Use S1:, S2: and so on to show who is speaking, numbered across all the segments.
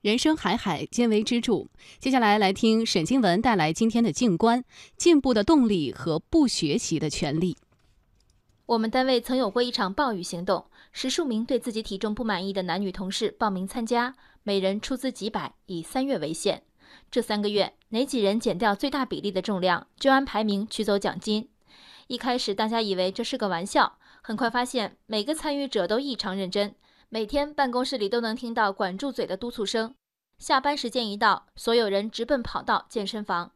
S1: 人生海海，皆为支柱。接下来来听沈静文带来今天的静观：进步的动力和不学习的权利。
S2: 我们单位曾有过一场暴雨行动，十数名对自己体重不满意的男女同事报名参加，每人出资几百，以三月为限。这三个月，哪几人减掉最大比例的重量，就按排名取走奖金。一开始大家以为这是个玩笑，很快发现每个参与者都异常认真。每天办公室里都能听到管住嘴的督促声。下班时间一到，所有人直奔跑道、健身房。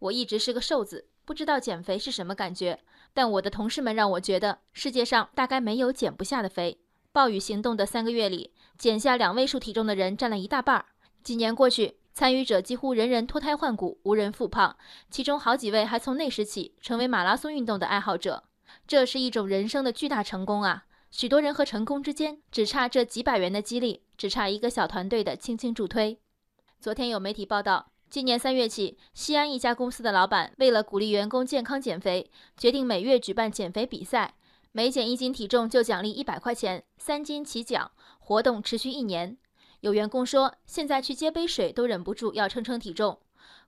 S2: 我一直是个瘦子，不知道减肥是什么感觉。但我的同事们让我觉得，世界上大概没有减不下的肥。暴雨行动的三个月里，减下两位数体重的人占了一大半。几年过去，参与者几乎人人脱胎换骨，无人复胖。其中好几位还从那时起成为马拉松运动的爱好者。这是一种人生的巨大成功啊！许多人和成功之间只差这几百元的激励，只差一个小团队的轻轻助推。昨天有媒体报道，今年三月起，西安一家公司的老板为了鼓励员工健康减肥，决定每月举办减肥比赛，每减一斤体重就奖励一百块钱，三斤起奖。活动持续一年。有员工说，现在去接杯水都忍不住要称称体重。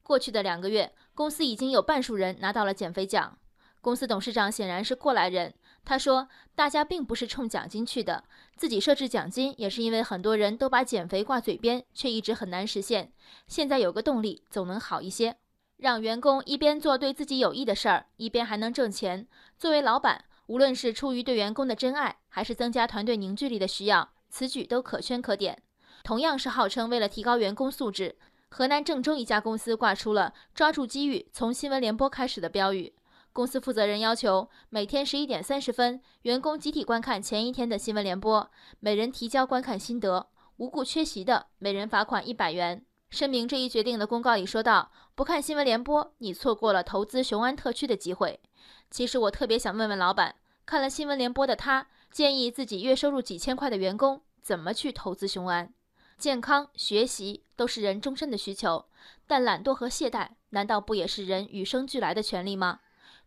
S2: 过去的两个月，公司已经有半数人拿到了减肥奖。公司董事长显然是过来人。他说：“大家并不是冲奖金去的，自己设置奖金也是因为很多人都把减肥挂嘴边，却一直很难实现。现在有个动力，总能好一些。让员工一边做对自己有益的事儿，一边还能挣钱。作为老板，无论是出于对员工的真爱，还是增加团队凝聚力的需要，此举都可圈可点。同样是号称为了提高员工素质，河南郑州一家公司挂出了‘抓住机遇，从新闻联播开始’的标语。”公司负责人要求每天十一点三十分，员工集体观看前一天的新闻联播，每人提交观看心得，无故缺席的，每人罚款一百元。声明这一决定的公告里说道：“不看新闻联播，你错过了投资雄安特区的机会。”其实我特别想问问老板，看了新闻联播的他，建议自己月收入几千块的员工怎么去投资雄安？健康、学习都是人终身的需求，但懒惰和懈怠难道不也是人与生俱来的权利吗？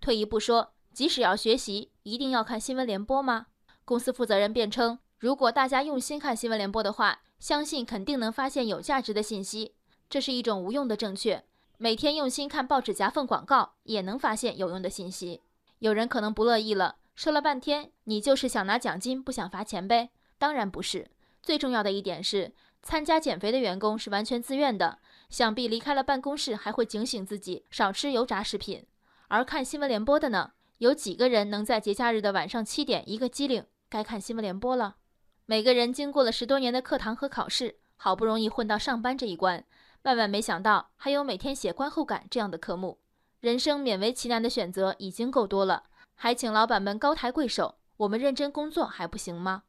S2: 退一步说，即使要学习，一定要看新闻联播吗？公司负责人辩称，如果大家用心看新闻联播的话，相信肯定能发现有价值的信息。这是一种无用的正确。每天用心看报纸夹缝广告，也能发现有用的信息。有人可能不乐意了，说了半天，你就是想拿奖金，不想罚钱呗？当然不是。最重要的一点是，参加减肥的员工是完全自愿的，想必离开了办公室还会警醒自己少吃油炸食品。而看新闻联播的呢？有几个人能在节假日的晚上七点一个机灵该看新闻联播了？每个人经过了十多年的课堂和考试，好不容易混到上班这一关，万万没想到还有每天写观后感这样的科目。人生勉为其难的选择已经够多了，还请老板们高抬贵手，我们认真工作还不行吗？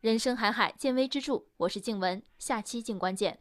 S2: 人生海海，见微知著。我是静文，下期静观见。